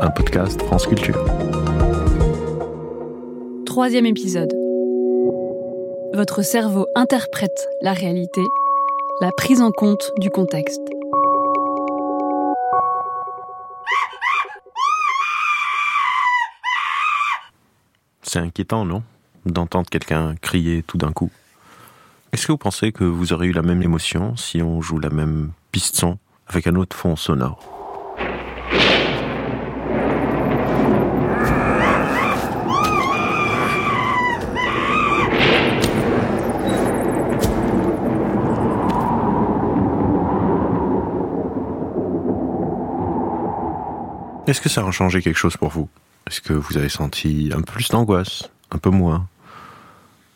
un podcast France Culture. Troisième épisode. Votre cerveau interprète la réalité, la prise en compte du contexte. C'est inquiétant, non? D'entendre quelqu'un crier tout d'un coup. Est-ce que vous pensez que vous aurez eu la même émotion si on joue la même piste son avec un autre fond sonore? Est-ce que ça a changé quelque chose pour vous? Est-ce que vous avez senti un peu plus d'angoisse, un peu moins?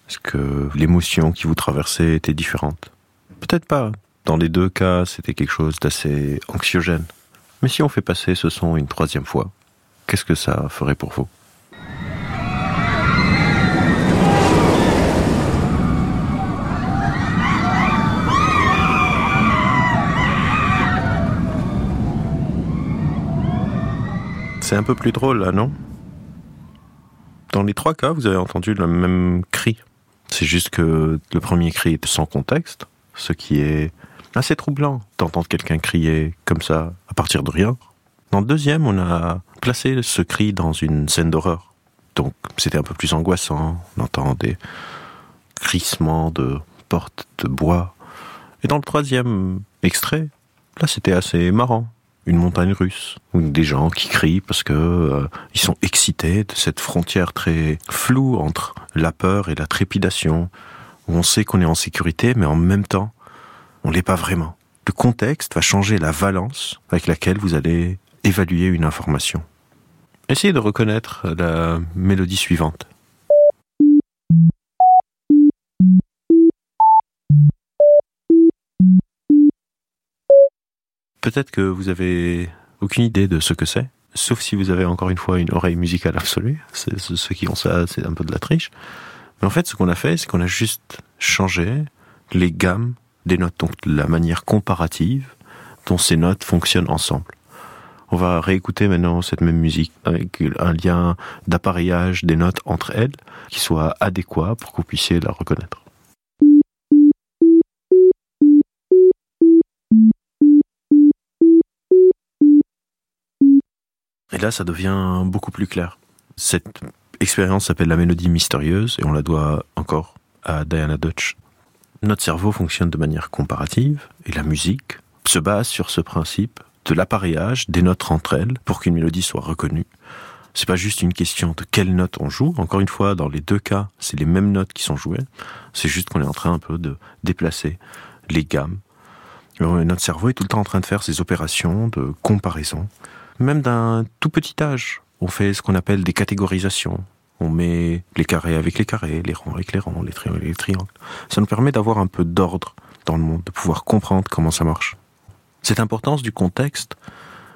Est-ce que l'émotion qui vous traversait était différente? Peut-être pas. Dans les deux cas, c'était quelque chose d'assez anxiogène. Mais si on fait passer ce son une troisième fois, qu'est-ce que ça ferait pour vous? C'est un peu plus drôle là, non? Dans les trois cas, vous avez entendu le même cri. C'est juste que le premier cri est sans contexte, ce qui est assez troublant d'entendre quelqu'un crier comme ça à partir de rien. Dans le deuxième, on a placé ce cri dans une scène d'horreur. Donc c'était un peu plus angoissant. On entend des crissements de portes de bois. Et dans le troisième extrait, là c'était assez marrant une montagne russe, des gens qui crient parce que euh, ils sont excités de cette frontière très floue entre la peur et la trépidation, où on sait qu'on est en sécurité, mais en même temps, on l'est pas vraiment. Le contexte va changer la valence avec laquelle vous allez évaluer une information. Essayez de reconnaître la mélodie suivante. Peut-être que vous avez aucune idée de ce que c'est, sauf si vous avez encore une fois une oreille musicale absolue. C'est, ceux qui ont ça, c'est un peu de la triche. Mais en fait, ce qu'on a fait, c'est qu'on a juste changé les gammes des notes, donc la manière comparative dont ces notes fonctionnent ensemble. On va réécouter maintenant cette même musique avec un lien d'appareillage des notes entre elles qui soit adéquat pour que vous puissiez la reconnaître. Là, ça devient beaucoup plus clair. Cette expérience s'appelle la mélodie mystérieuse et on la doit encore à Diana Dutch. Notre cerveau fonctionne de manière comparative et la musique se base sur ce principe de l'appareillage des notes entre elles pour qu'une mélodie soit reconnue. C'est pas juste une question de quelle note on joue. Encore une fois, dans les deux cas, c'est les mêmes notes qui sont jouées. C'est juste qu'on est en train un peu de déplacer les gammes. Notre cerveau est tout le temps en train de faire ces opérations de comparaison même d'un tout petit âge. On fait ce qu'on appelle des catégorisations. On met les carrés avec les carrés, les ronds avec les ronds, les triangles avec les triangles. Ça nous permet d'avoir un peu d'ordre dans le monde, de pouvoir comprendre comment ça marche. Cette importance du contexte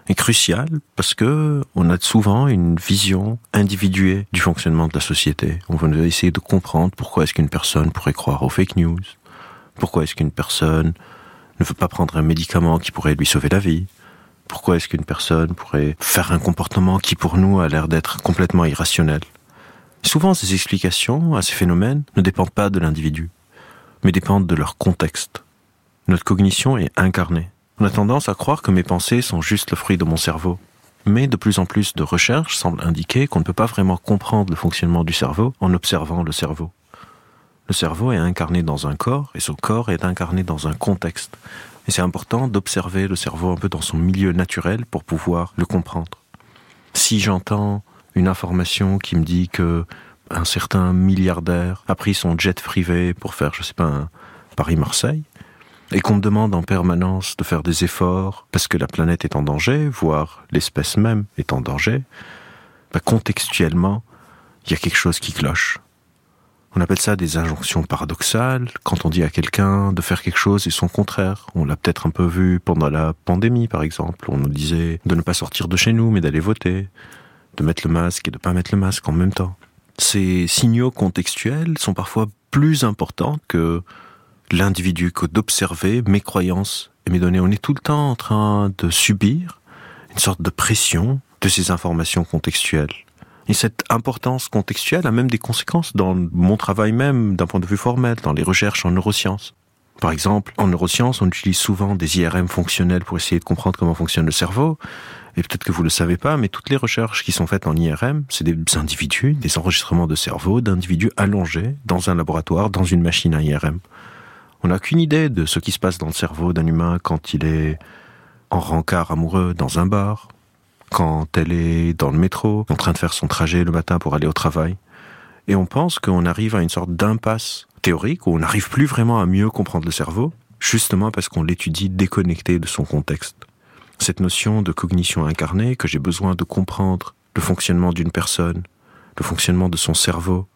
est cruciale parce que on a souvent une vision individuée du fonctionnement de la société. On va essayer de comprendre pourquoi est-ce qu'une personne pourrait croire aux fake news, pourquoi est-ce qu'une personne ne veut pas prendre un médicament qui pourrait lui sauver la vie, pourquoi est-ce qu'une personne pourrait faire un comportement qui pour nous a l'air d'être complètement irrationnel? Souvent, ces explications à ces phénomènes ne dépendent pas de l'individu, mais dépendent de leur contexte. Notre cognition est incarnée. On a tendance à croire que mes pensées sont juste le fruit de mon cerveau. Mais de plus en plus de recherches semblent indiquer qu'on ne peut pas vraiment comprendre le fonctionnement du cerveau en observant le cerveau. Le cerveau est incarné dans un corps et son corps est incarné dans un contexte. Et c'est important d'observer le cerveau un peu dans son milieu naturel pour pouvoir le comprendre. Si j'entends une information qui me dit que un certain milliardaire a pris son jet privé pour faire, je sais pas, un Paris-Marseille, et qu'on me demande en permanence de faire des efforts parce que la planète est en danger, voire l'espèce même est en danger, bah contextuellement, il y a quelque chose qui cloche. On appelle ça des injonctions paradoxales. Quand on dit à quelqu'un de faire quelque chose et son contraire, on l'a peut-être un peu vu pendant la pandémie, par exemple. On nous disait de ne pas sortir de chez nous, mais d'aller voter, de mettre le masque et de ne pas mettre le masque en même temps. Ces signaux contextuels sont parfois plus importants que l'individu, que d'observer mes croyances et mes données. On est tout le temps en train de subir une sorte de pression de ces informations contextuelles. Et cette importance contextuelle a même des conséquences dans mon travail même, d'un point de vue formel, dans les recherches en neurosciences. Par exemple, en neurosciences, on utilise souvent des IRM fonctionnels pour essayer de comprendre comment fonctionne le cerveau. Et peut-être que vous ne le savez pas, mais toutes les recherches qui sont faites en IRM, c'est des individus, des enregistrements de cerveau d'individus allongés dans un laboratoire, dans une machine à IRM. On n'a qu'une idée de ce qui se passe dans le cerveau d'un humain quand il est en rencard amoureux dans un bar, quand elle est dans le métro, en train de faire son trajet le matin pour aller au travail. Et on pense qu'on arrive à une sorte d'impasse théorique où on n'arrive plus vraiment à mieux comprendre le cerveau, justement parce qu'on l'étudie déconnecté de son contexte. Cette notion de cognition incarnée, que j'ai besoin de comprendre le fonctionnement d'une personne, le fonctionnement de son cerveau,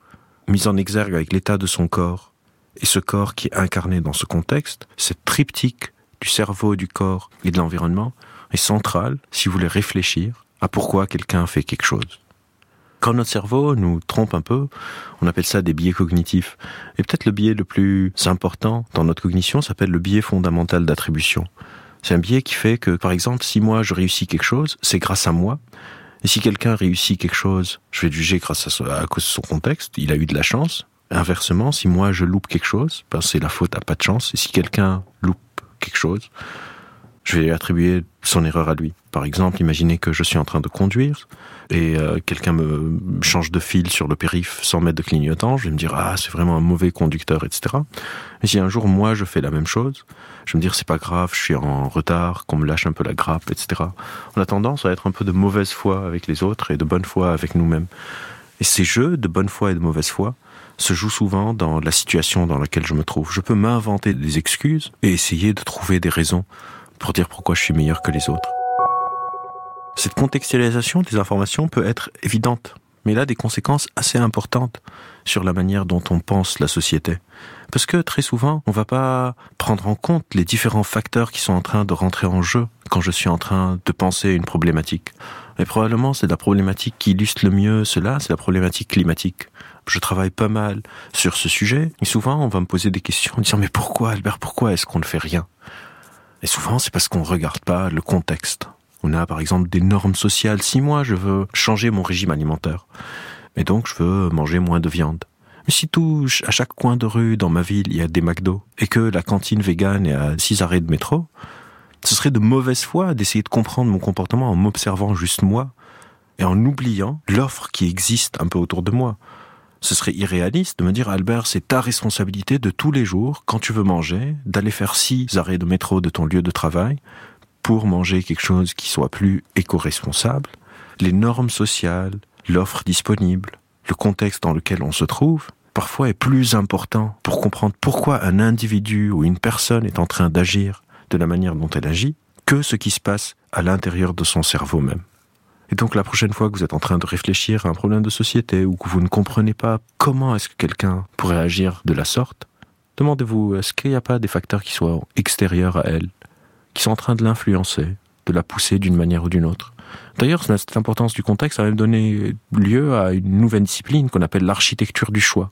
mise en exergue avec l'état de son corps, et ce corps qui est incarné dans ce contexte, cette triptyque du cerveau, du corps et de l'environnement, est centrale si vous voulez réfléchir à pourquoi quelqu'un fait quelque chose. Quand notre cerveau nous trompe un peu, on appelle ça des biais cognitifs. Et peut-être le biais le plus important dans notre cognition s'appelle le biais fondamental d'attribution. C'est un biais qui fait que, par exemple, si moi je réussis quelque chose, c'est grâce à moi. Et si quelqu'un réussit quelque chose, je vais juger grâce à, à cause de son contexte, il a eu de la chance. Inversement, si moi je loupe quelque chose, ben c'est la faute à pas de chance. Et si quelqu'un loupe quelque chose, je vais attribuer son erreur à lui. Par exemple, imaginez que je suis en train de conduire et euh, quelqu'un me change de fil sur le périph sans mettre de clignotant, je vais me dire ah c'est vraiment un mauvais conducteur, etc. Mais si un jour moi je fais la même chose, je vais me dire c'est pas grave, je suis en retard, qu'on me lâche un peu la grappe, etc. On a tendance à être un peu de mauvaise foi avec les autres et de bonne foi avec nous-mêmes. Et ces jeux de bonne foi et de mauvaise foi se jouent souvent dans la situation dans laquelle je me trouve. Je peux m'inventer des excuses et essayer de trouver des raisons pour dire pourquoi je suis meilleur que les autres. Cette contextualisation des informations peut être évidente, mais elle a des conséquences assez importantes sur la manière dont on pense la société. Parce que très souvent, on va pas prendre en compte les différents facteurs qui sont en train de rentrer en jeu quand je suis en train de penser une problématique. Et probablement, c'est la problématique qui illustre le mieux cela, c'est la problématique climatique. Je travaille pas mal sur ce sujet, et souvent, on va me poser des questions en disant, mais pourquoi, Albert, pourquoi est-ce qu'on ne fait rien? Et souvent, c'est parce qu'on ne regarde pas le contexte. On a par exemple des normes sociales. Si moi, je veux changer mon régime alimentaire, mais donc je veux manger moins de viande. Mais si tout, à chaque coin de rue dans ma ville, il y a des McDo, et que la cantine végane est à six arrêts de métro, ce serait de mauvaise foi d'essayer de comprendre mon comportement en m'observant juste moi, et en oubliant l'offre qui existe un peu autour de moi ce serait irréaliste de me dire Albert, c'est ta responsabilité de tous les jours, quand tu veux manger, d'aller faire six arrêts de métro de ton lieu de travail pour manger quelque chose qui soit plus éco-responsable. Les normes sociales, l'offre disponible, le contexte dans lequel on se trouve, parfois est plus important pour comprendre pourquoi un individu ou une personne est en train d'agir de la manière dont elle agit que ce qui se passe à l'intérieur de son cerveau même. Et donc la prochaine fois que vous êtes en train de réfléchir à un problème de société ou que vous ne comprenez pas comment est-ce que quelqu'un pourrait agir de la sorte, demandez-vous est-ce qu'il n'y a pas des facteurs qui soient extérieurs à elle, qui sont en train de l'influencer, de la pousser d'une manière ou d'une autre? D'ailleurs, cette importance du contexte a même donné lieu à une nouvelle discipline qu'on appelle l'architecture du choix.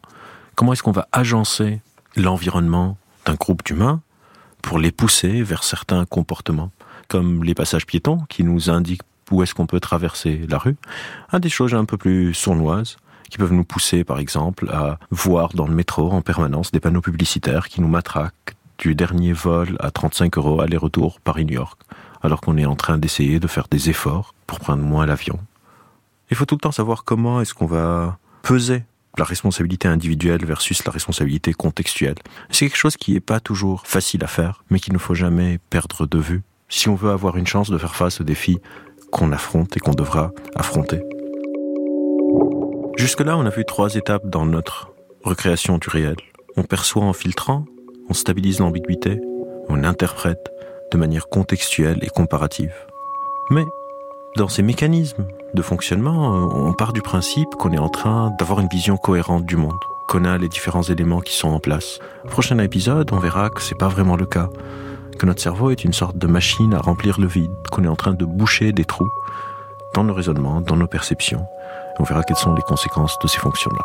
Comment est-ce qu'on va agencer l'environnement d'un groupe d'humains pour les pousser vers certains comportements, comme les passages piétons qui nous indiquent où est-ce qu'on peut traverser la rue, à des choses un peu plus sournoises qui peuvent nous pousser, par exemple, à voir dans le métro en permanence des panneaux publicitaires qui nous matraquent du dernier vol à 35 euros aller-retour Paris-New York, alors qu'on est en train d'essayer de faire des efforts pour prendre moins l'avion. Il faut tout le temps savoir comment est-ce qu'on va peser la responsabilité individuelle versus la responsabilité contextuelle. C'est quelque chose qui n'est pas toujours facile à faire, mais qu'il ne faut jamais perdre de vue si on veut avoir une chance de faire face aux défis qu'on affronte et qu'on devra affronter. Jusque-là, on a vu trois étapes dans notre recréation du réel. On perçoit en filtrant, on stabilise l'ambiguïté, on interprète de manière contextuelle et comparative. Mais dans ces mécanismes de fonctionnement, on part du principe qu'on est en train d'avoir une vision cohérente du monde, qu'on a les différents éléments qui sont en place. Prochain épisode, on verra que c'est pas vraiment le cas que notre cerveau est une sorte de machine à remplir le vide, qu'on est en train de boucher des trous dans nos raisonnements, dans nos perceptions. On verra quelles sont les conséquences de ces fonctions-là.